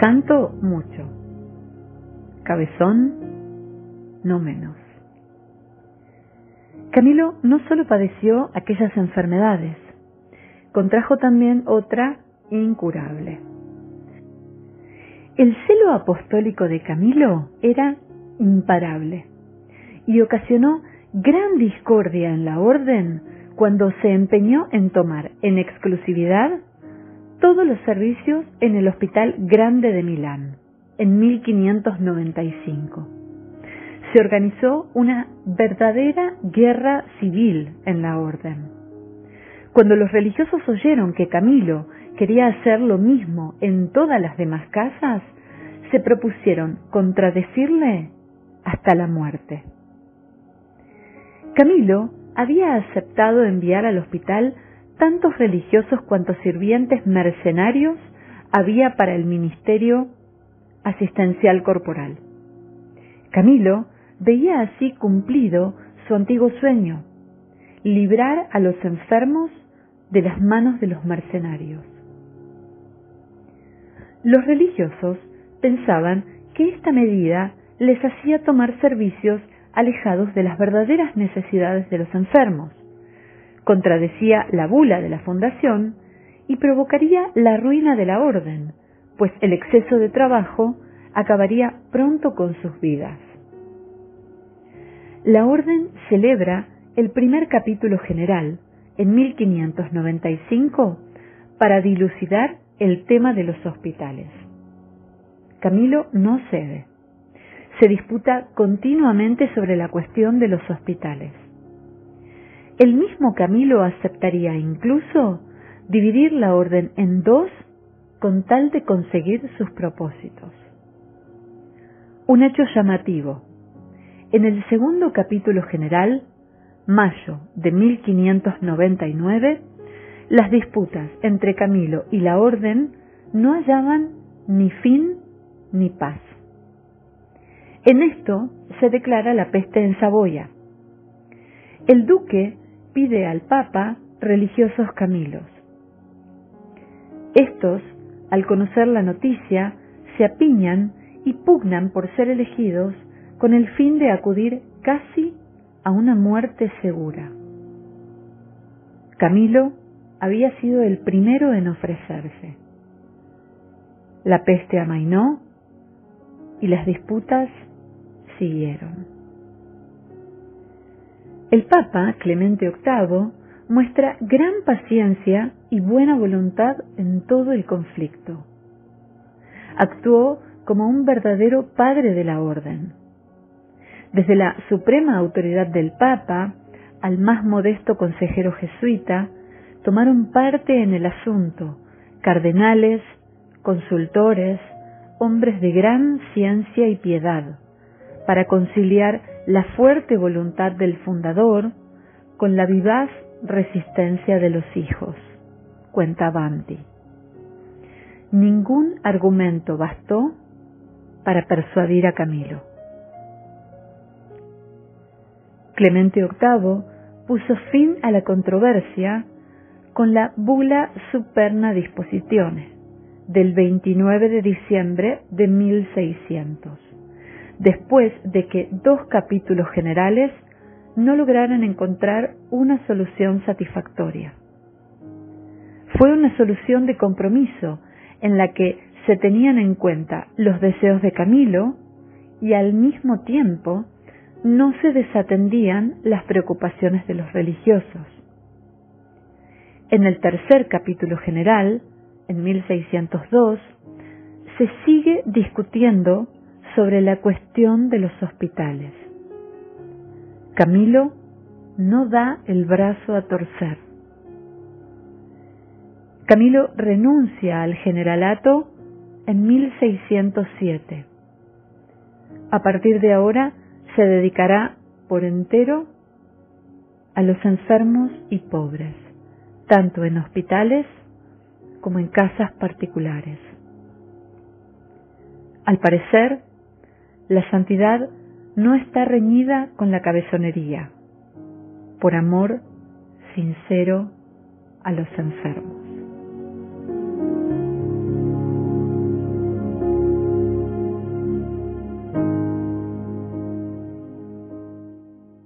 Santo mucho, cabezón no menos. Camilo no solo padeció aquellas enfermedades, contrajo también otra incurable. El celo apostólico de Camilo era imparable y ocasionó gran discordia en la orden cuando se empeñó en tomar en exclusividad todos los servicios en el Hospital Grande de Milán, en 1595. Se organizó una verdadera guerra civil en la orden. Cuando los religiosos oyeron que Camilo quería hacer lo mismo en todas las demás casas, se propusieron contradecirle hasta la muerte. Camilo había aceptado enviar al hospital tantos religiosos cuantos sirvientes mercenarios había para el ministerio asistencial corporal. Camilo veía así cumplido su antiguo sueño, librar a los enfermos de las manos de los mercenarios. Los religiosos pensaban que esta medida les hacía tomar servicios alejados de las verdaderas necesidades de los enfermos contradecía la bula de la fundación y provocaría la ruina de la orden, pues el exceso de trabajo acabaría pronto con sus vidas. La orden celebra el primer capítulo general en 1595 para dilucidar el tema de los hospitales. Camilo no cede. Se disputa continuamente sobre la cuestión de los hospitales el mismo Camilo aceptaría incluso dividir la orden en dos con tal de conseguir sus propósitos. Un hecho llamativo. En el segundo capítulo general, mayo de 1599, las disputas entre Camilo y la orden no hallaban ni fin ni paz. En esto se declara la peste en Saboya. El duque pide al Papa religiosos Camilos. Estos, al conocer la noticia, se apiñan y pugnan por ser elegidos con el fin de acudir casi a una muerte segura. Camilo había sido el primero en ofrecerse. La peste amainó y las disputas siguieron. El Papa Clemente VIII muestra gran paciencia y buena voluntad en todo el conflicto. Actuó como un verdadero padre de la orden. Desde la suprema autoridad del Papa al más modesto consejero jesuita, tomaron parte en el asunto cardenales, consultores, hombres de gran ciencia y piedad, para conciliar la fuerte voluntad del fundador con la vivaz resistencia de los hijos, cuenta Banti. Ningún argumento bastó para persuadir a Camilo. Clemente VIII puso fin a la controversia con la Bula Superna Disposiciones del 29 de diciembre de 1600 después de que dos capítulos generales no lograran encontrar una solución satisfactoria. Fue una solución de compromiso en la que se tenían en cuenta los deseos de Camilo y al mismo tiempo no se desatendían las preocupaciones de los religiosos. En el tercer capítulo general, en 1602, se sigue discutiendo sobre la cuestión de los hospitales. Camilo no da el brazo a torcer. Camilo renuncia al generalato en 1607. A partir de ahora se dedicará por entero a los enfermos y pobres, tanto en hospitales como en casas particulares. Al parecer, la santidad no está reñida con la cabezonería, por amor sincero a los enfermos.